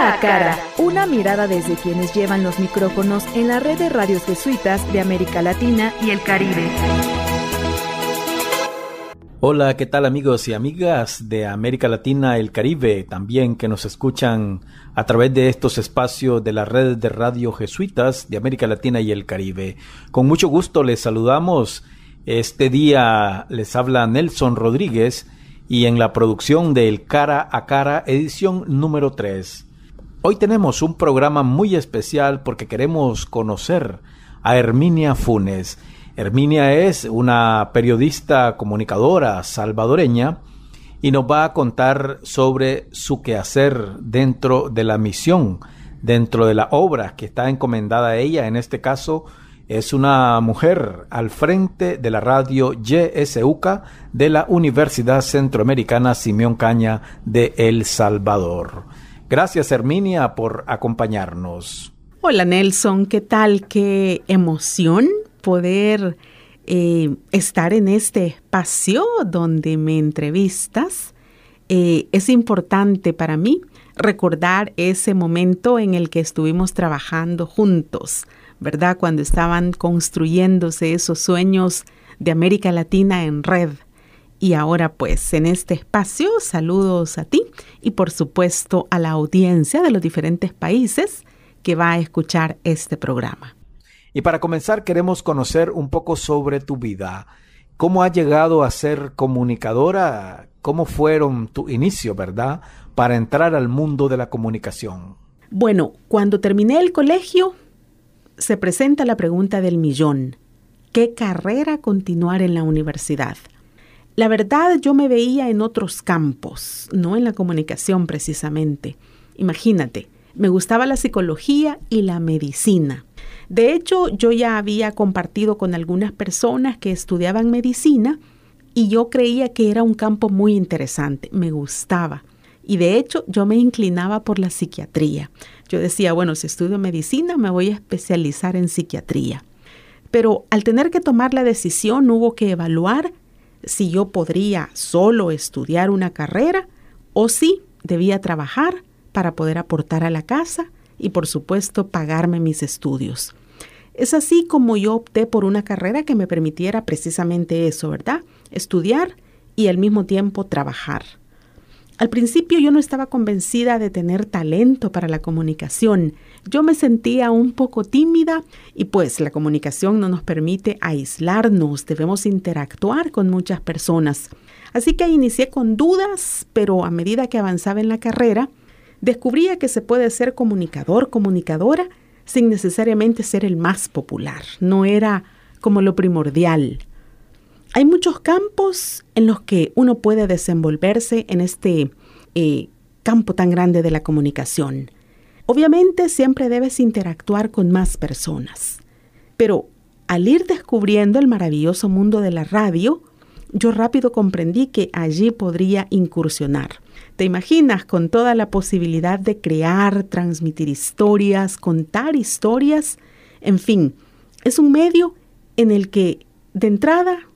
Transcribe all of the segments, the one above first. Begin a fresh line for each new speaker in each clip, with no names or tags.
A cara, una mirada desde quienes llevan los micrófonos en la red de radios jesuitas de América Latina y el Caribe.
Hola, ¿qué tal amigos y amigas de América Latina, y el Caribe, también que nos escuchan a través de estos espacios de la red de radio jesuitas de América Latina y el Caribe? Con mucho gusto les saludamos. Este día les habla Nelson Rodríguez y en la producción del Cara a Cara, edición número 3. Hoy tenemos un programa muy especial porque queremos conocer a Herminia Funes. Herminia es una periodista comunicadora salvadoreña y nos va a contar sobre su quehacer dentro de la misión, dentro de la obra que está encomendada a ella. En este caso, es una mujer al frente de la radio YSUCA de la Universidad Centroamericana Simeón Caña de El Salvador. Gracias, Herminia, por acompañarnos.
Hola, Nelson. ¿Qué tal? Qué emoción poder eh, estar en este espacio donde me entrevistas. Eh, es importante para mí recordar ese momento en el que estuvimos trabajando juntos, ¿verdad? Cuando estaban construyéndose esos sueños de América Latina en red. Y ahora pues en este espacio saludos a ti y por supuesto a la audiencia de los diferentes países que va a escuchar este programa.
Y para comenzar queremos conocer un poco sobre tu vida. ¿Cómo has llegado a ser comunicadora? ¿Cómo fueron tu inicio, verdad, para entrar al mundo de la comunicación?
Bueno, cuando terminé el colegio, se presenta la pregunta del millón. ¿Qué carrera continuar en la universidad? La verdad, yo me veía en otros campos, no en la comunicación precisamente. Imagínate, me gustaba la psicología y la medicina. De hecho, yo ya había compartido con algunas personas que estudiaban medicina y yo creía que era un campo muy interesante, me gustaba. Y de hecho, yo me inclinaba por la psiquiatría. Yo decía, bueno, si estudio medicina, me voy a especializar en psiquiatría. Pero al tener que tomar la decisión, hubo que evaluar si yo podría solo estudiar una carrera o si debía trabajar para poder aportar a la casa y por supuesto pagarme mis estudios. Es así como yo opté por una carrera que me permitiera precisamente eso, ¿verdad? Estudiar y al mismo tiempo trabajar. Al principio yo no estaba convencida de tener talento para la comunicación. Yo me sentía un poco tímida y pues la comunicación no nos permite aislarnos, debemos interactuar con muchas personas. Así que inicié con dudas, pero a medida que avanzaba en la carrera, descubría que se puede ser comunicador, comunicadora, sin necesariamente ser el más popular. No era como lo primordial. Hay muchos campos en los que uno puede desenvolverse en este eh, campo tan grande de la comunicación. Obviamente siempre debes interactuar con más personas, pero al ir descubriendo el maravilloso mundo de la radio, yo rápido comprendí que allí podría incursionar. ¿Te imaginas con toda la posibilidad de crear, transmitir historias, contar historias? En fin, es un medio en el que de entrada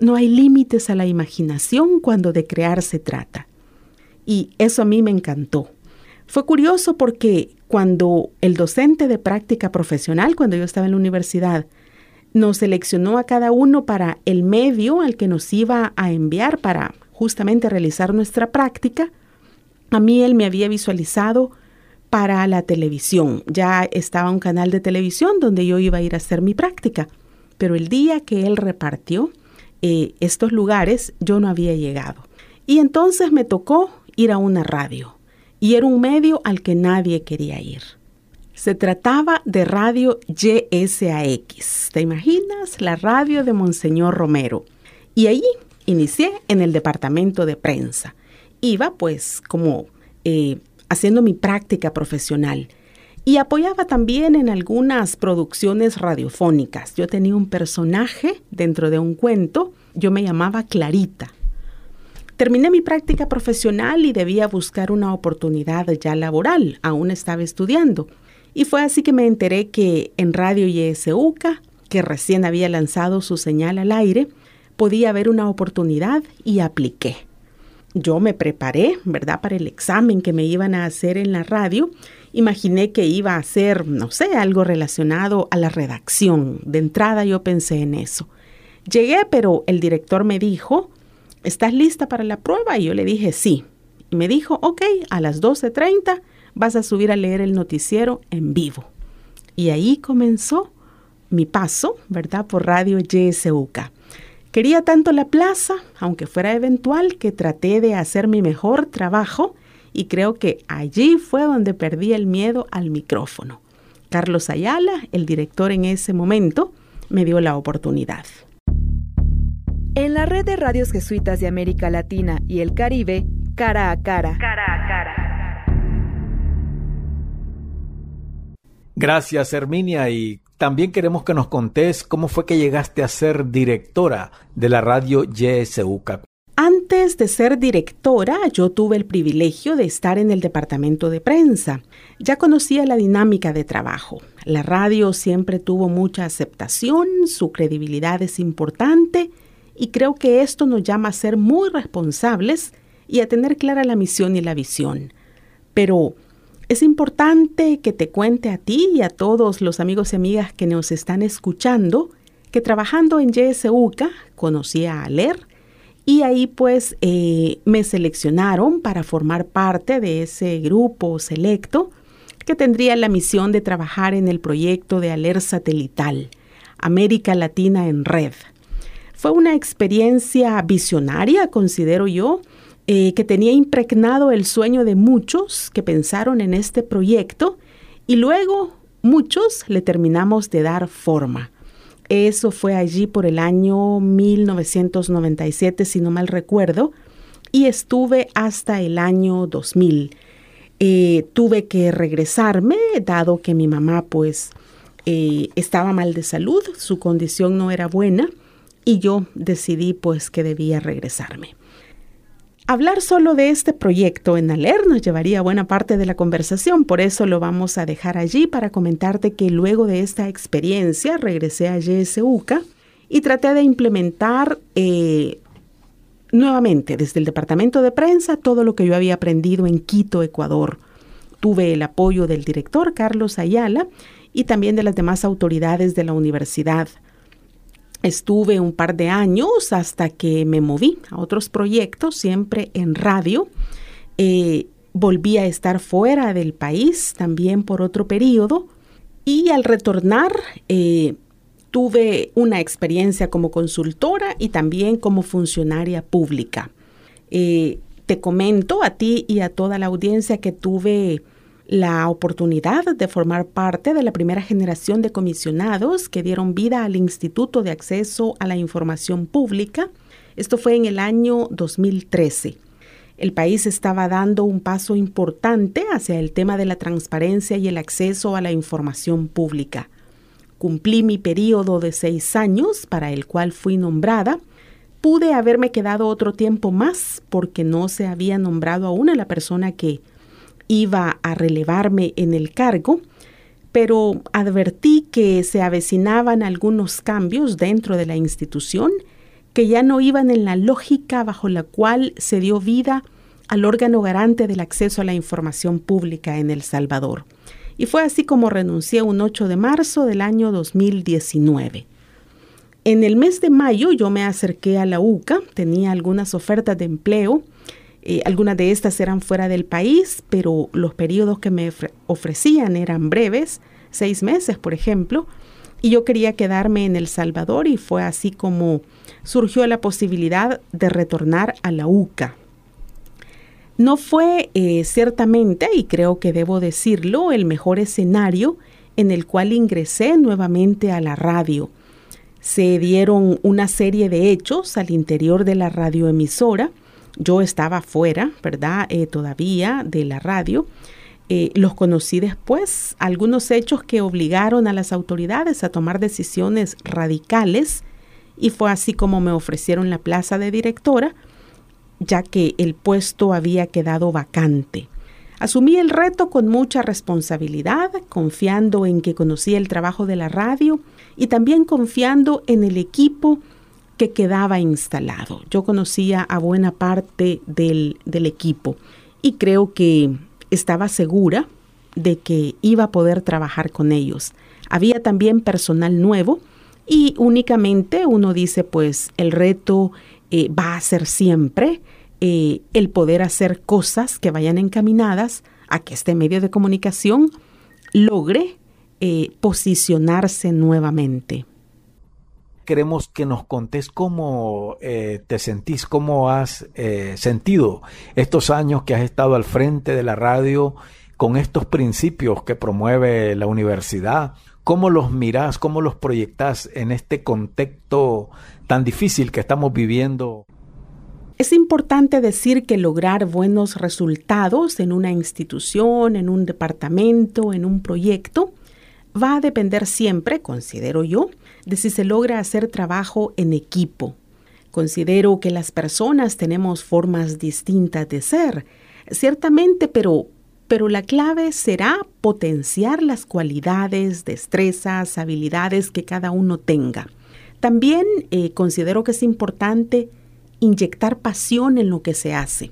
no hay límites a la imaginación cuando de crear se trata. Y eso a mí me encantó. Fue curioso porque cuando el docente de práctica profesional, cuando yo estaba en la universidad, nos seleccionó a cada uno para el medio al que nos iba a enviar para justamente realizar nuestra práctica, a mí él me había visualizado para la televisión. Ya estaba un canal de televisión donde yo iba a ir a hacer mi práctica. Pero el día que él repartió eh, estos lugares, yo no había llegado. Y entonces me tocó ir a una radio. Y era un medio al que nadie quería ir. Se trataba de radio YSAX. ¿Te imaginas? La radio de Monseñor Romero. Y allí inicié en el departamento de prensa. Iba pues como eh, haciendo mi práctica profesional y apoyaba también en algunas producciones radiofónicas. Yo tenía un personaje dentro de un cuento, yo me llamaba Clarita. Terminé mi práctica profesional y debía buscar una oportunidad ya laboral, aún estaba estudiando. Y fue así que me enteré que en Radio YSUCA, que recién había lanzado su señal al aire, podía haber una oportunidad y apliqué. Yo me preparé, ¿verdad?, para el examen que me iban a hacer en la radio. Imaginé que iba a ser, no sé, algo relacionado a la redacción. De entrada yo pensé en eso. Llegué, pero el director me dijo, ¿estás lista para la prueba? Y yo le dije, sí. Y me dijo, ok, a las 12.30 vas a subir a leer el noticiero en vivo. Y ahí comenzó mi paso, ¿verdad? Por Radio YSUK. Quería tanto la plaza, aunque fuera eventual, que traté de hacer mi mejor trabajo y creo que allí fue donde perdí el miedo al micrófono. Carlos Ayala, el director en ese momento, me dio la oportunidad.
En la red de radios jesuitas de América Latina y el Caribe, cara a cara. Cara a cara.
Gracias, Herminia, y también queremos que nos contés cómo fue que llegaste a ser directora de la radio YSUCA.
Antes de ser directora, yo tuve el privilegio de estar en el departamento de prensa. Ya conocía la dinámica de trabajo. La radio siempre tuvo mucha aceptación, su credibilidad es importante y creo que esto nos llama a ser muy responsables y a tener clara la misión y la visión. Pero es importante que te cuente a ti y a todos los amigos y amigas que nos están escuchando que trabajando en YSUCA conocí a Aler y ahí pues eh, me seleccionaron para formar parte de ese grupo selecto que tendría la misión de trabajar en el proyecto de Aler satelital, América Latina en Red. Fue una experiencia visionaria, considero yo, eh, que tenía impregnado el sueño de muchos que pensaron en este proyecto y luego muchos le terminamos de dar forma. Eso fue allí por el año 1997, si no mal recuerdo, y estuve hasta el año 2000. Eh, tuve que regresarme, dado que mi mamá pues eh, estaba mal de salud, su condición no era buena, y yo decidí pues que debía regresarme. Hablar solo de este proyecto en Aler nos llevaría buena parte de la conversación, por eso lo vamos a dejar allí para comentarte que luego de esta experiencia regresé a YSUCA y traté de implementar eh, nuevamente desde el departamento de prensa todo lo que yo había aprendido en Quito, Ecuador. Tuve el apoyo del director Carlos Ayala y también de las demás autoridades de la universidad. Estuve un par de años hasta que me moví a otros proyectos, siempre en radio. Eh, volví a estar fuera del país también por otro periodo y al retornar eh, tuve una experiencia como consultora y también como funcionaria pública. Eh, te comento a ti y a toda la audiencia que tuve la oportunidad de formar parte de la primera generación de comisionados que dieron vida al Instituto de Acceso a la Información Pública. Esto fue en el año 2013. El país estaba dando un paso importante hacia el tema de la transparencia y el acceso a la información pública. Cumplí mi periodo de seis años para el cual fui nombrada. Pude haberme quedado otro tiempo más porque no se había nombrado aún a la persona que iba a relevarme en el cargo, pero advertí que se avecinaban algunos cambios dentro de la institución que ya no iban en la lógica bajo la cual se dio vida al órgano garante del acceso a la información pública en El Salvador. Y fue así como renuncié un 8 de marzo del año 2019. En el mes de mayo yo me acerqué a la UCA, tenía algunas ofertas de empleo eh, algunas de estas eran fuera del país, pero los periodos que me ofrecían eran breves, seis meses, por ejemplo, y yo quería quedarme en El Salvador y fue así como surgió la posibilidad de retornar a la UCA. No fue eh, ciertamente, y creo que debo decirlo, el mejor escenario en el cual ingresé nuevamente a la radio. Se dieron una serie de hechos al interior de la radioemisora, yo estaba fuera, ¿verdad? Eh, todavía de la radio. Eh, los conocí después, algunos hechos que obligaron a las autoridades a tomar decisiones radicales y fue así como me ofrecieron la plaza de directora, ya que el puesto había quedado vacante. Asumí el reto con mucha responsabilidad, confiando en que conocía el trabajo de la radio y también confiando en el equipo que quedaba instalado. Yo conocía a buena parte del, del equipo y creo que estaba segura de que iba a poder trabajar con ellos. Había también personal nuevo y únicamente uno dice, pues el reto eh, va a ser siempre eh, el poder hacer cosas que vayan encaminadas a que este medio de comunicación logre eh, posicionarse nuevamente.
Queremos que nos contés cómo te sentís, cómo has sentido estos años que has estado al frente de la radio con estos principios que promueve la universidad? ¿Cómo los mirás, cómo los proyectás en este contexto tan difícil que estamos viviendo?
Es importante decir que lograr buenos resultados en una institución, en un departamento, en un proyecto, va a depender siempre, considero yo, de si se logra hacer trabajo en equipo. Considero que las personas tenemos formas distintas de ser, ciertamente, pero pero la clave será potenciar las cualidades, destrezas, habilidades que cada uno tenga. También eh, considero que es importante inyectar pasión en lo que se hace.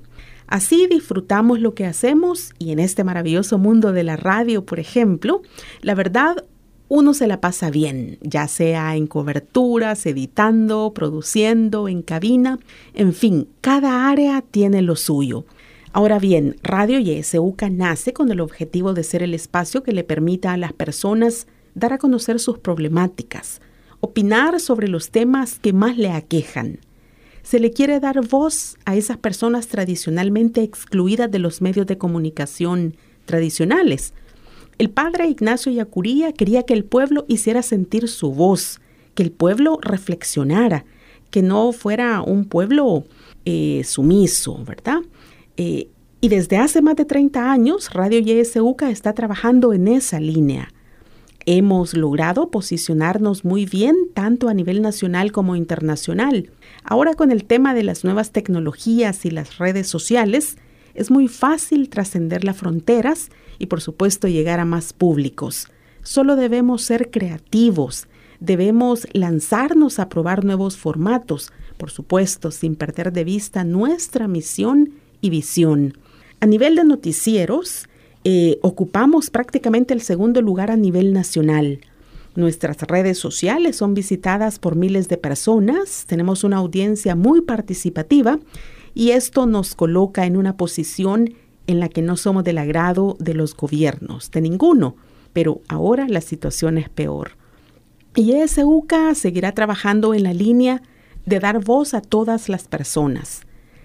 Así disfrutamos lo que hacemos y en este maravilloso mundo de la radio, por ejemplo, la verdad, uno se la pasa bien, ya sea en coberturas, editando, produciendo, en cabina, en fin, cada área tiene lo suyo. Ahora bien, Radio YSUCA nace con el objetivo de ser el espacio que le permita a las personas dar a conocer sus problemáticas, opinar sobre los temas que más le aquejan. Se le quiere dar voz a esas personas tradicionalmente excluidas de los medios de comunicación tradicionales. El padre Ignacio Yacuría quería que el pueblo hiciera sentir su voz, que el pueblo reflexionara, que no fuera un pueblo eh, sumiso, ¿verdad? Eh, y desde hace más de 30 años, Radio YSUCA está trabajando en esa línea. Hemos logrado posicionarnos muy bien tanto a nivel nacional como internacional. Ahora con el tema de las nuevas tecnologías y las redes sociales, es muy fácil trascender las fronteras y por supuesto llegar a más públicos. Solo debemos ser creativos, debemos lanzarnos a probar nuevos formatos, por supuesto sin perder de vista nuestra misión y visión. A nivel de noticieros, eh, ocupamos prácticamente el segundo lugar a nivel nacional. Nuestras redes sociales son visitadas por miles de personas, tenemos una audiencia muy participativa y esto nos coloca en una posición en la que no somos del agrado de los gobiernos, de ninguno, pero ahora la situación es peor. Y ESUCA seguirá trabajando en la línea de dar voz a todas las personas.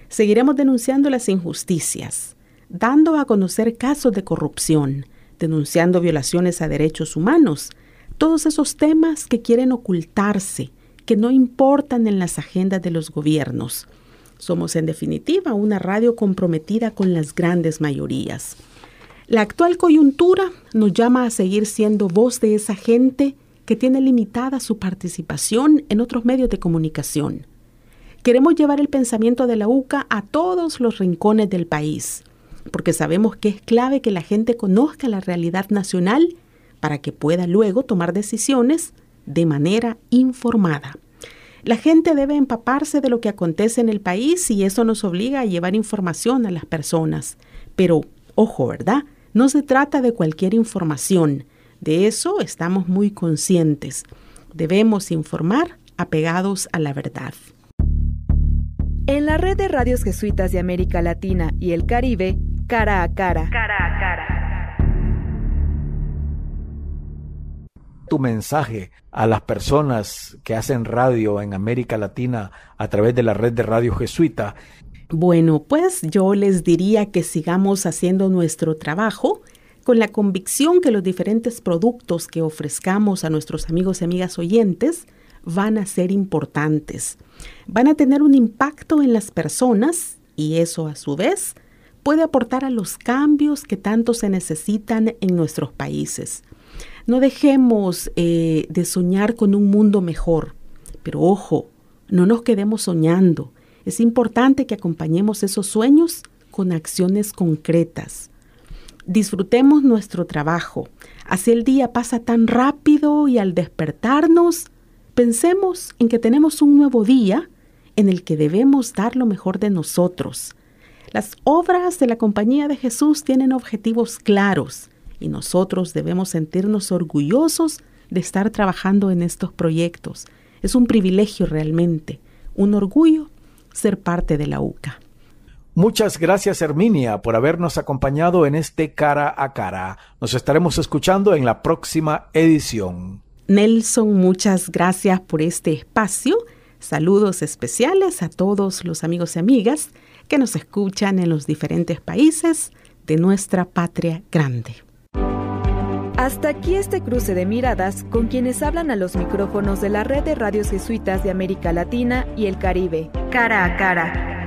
Seguiremos denunciando las injusticias, dando a conocer casos de corrupción, denunciando violaciones a derechos humanos, todos esos temas que quieren ocultarse, que no importan en las agendas de los gobiernos. Somos en definitiva una radio comprometida con las grandes mayorías. La actual coyuntura nos llama a seguir siendo voz de esa gente que tiene limitada su participación en otros medios de comunicación Queremos llevar el pensamiento de la UCA a todos los rincones del país, porque sabemos que es clave que la gente conozca la realidad nacional para que pueda luego tomar decisiones de manera informada. La gente debe empaparse de lo que acontece en el país y eso nos obliga a llevar información a las personas. Pero, ojo, ¿verdad? No se trata de cualquier información. De eso estamos muy conscientes. Debemos informar apegados a la verdad.
En la red de radios jesuitas de América Latina y el Caribe, cara a cara. Cara a cara.
Tu mensaje a las personas que hacen radio en América Latina a través de la red de radio jesuita.
Bueno, pues yo les diría que sigamos haciendo nuestro trabajo con la convicción que los diferentes productos que ofrezcamos a nuestros amigos y amigas oyentes van a ser importantes van a tener un impacto en las personas y eso a su vez puede aportar a los cambios que tanto se necesitan en nuestros países. No dejemos eh, de soñar con un mundo mejor, pero ojo, no nos quedemos soñando. Es importante que acompañemos esos sueños con acciones concretas. Disfrutemos nuestro trabajo. Así el día pasa tan rápido y al despertarnos Pensemos en que tenemos un nuevo día en el que debemos dar lo mejor de nosotros. Las obras de la Compañía de Jesús tienen objetivos claros y nosotros debemos sentirnos orgullosos de estar trabajando en estos proyectos. Es un privilegio realmente, un orgullo ser parte de la UCA.
Muchas gracias Herminia por habernos acompañado en este cara a cara. Nos estaremos escuchando en la próxima edición.
Nelson, muchas gracias por este espacio. Saludos especiales a todos los amigos y amigas que nos escuchan en los diferentes países de nuestra patria grande.
Hasta aquí este cruce de miradas con quienes hablan a los micrófonos de la red de radios jesuitas de América Latina y el Caribe, cara a cara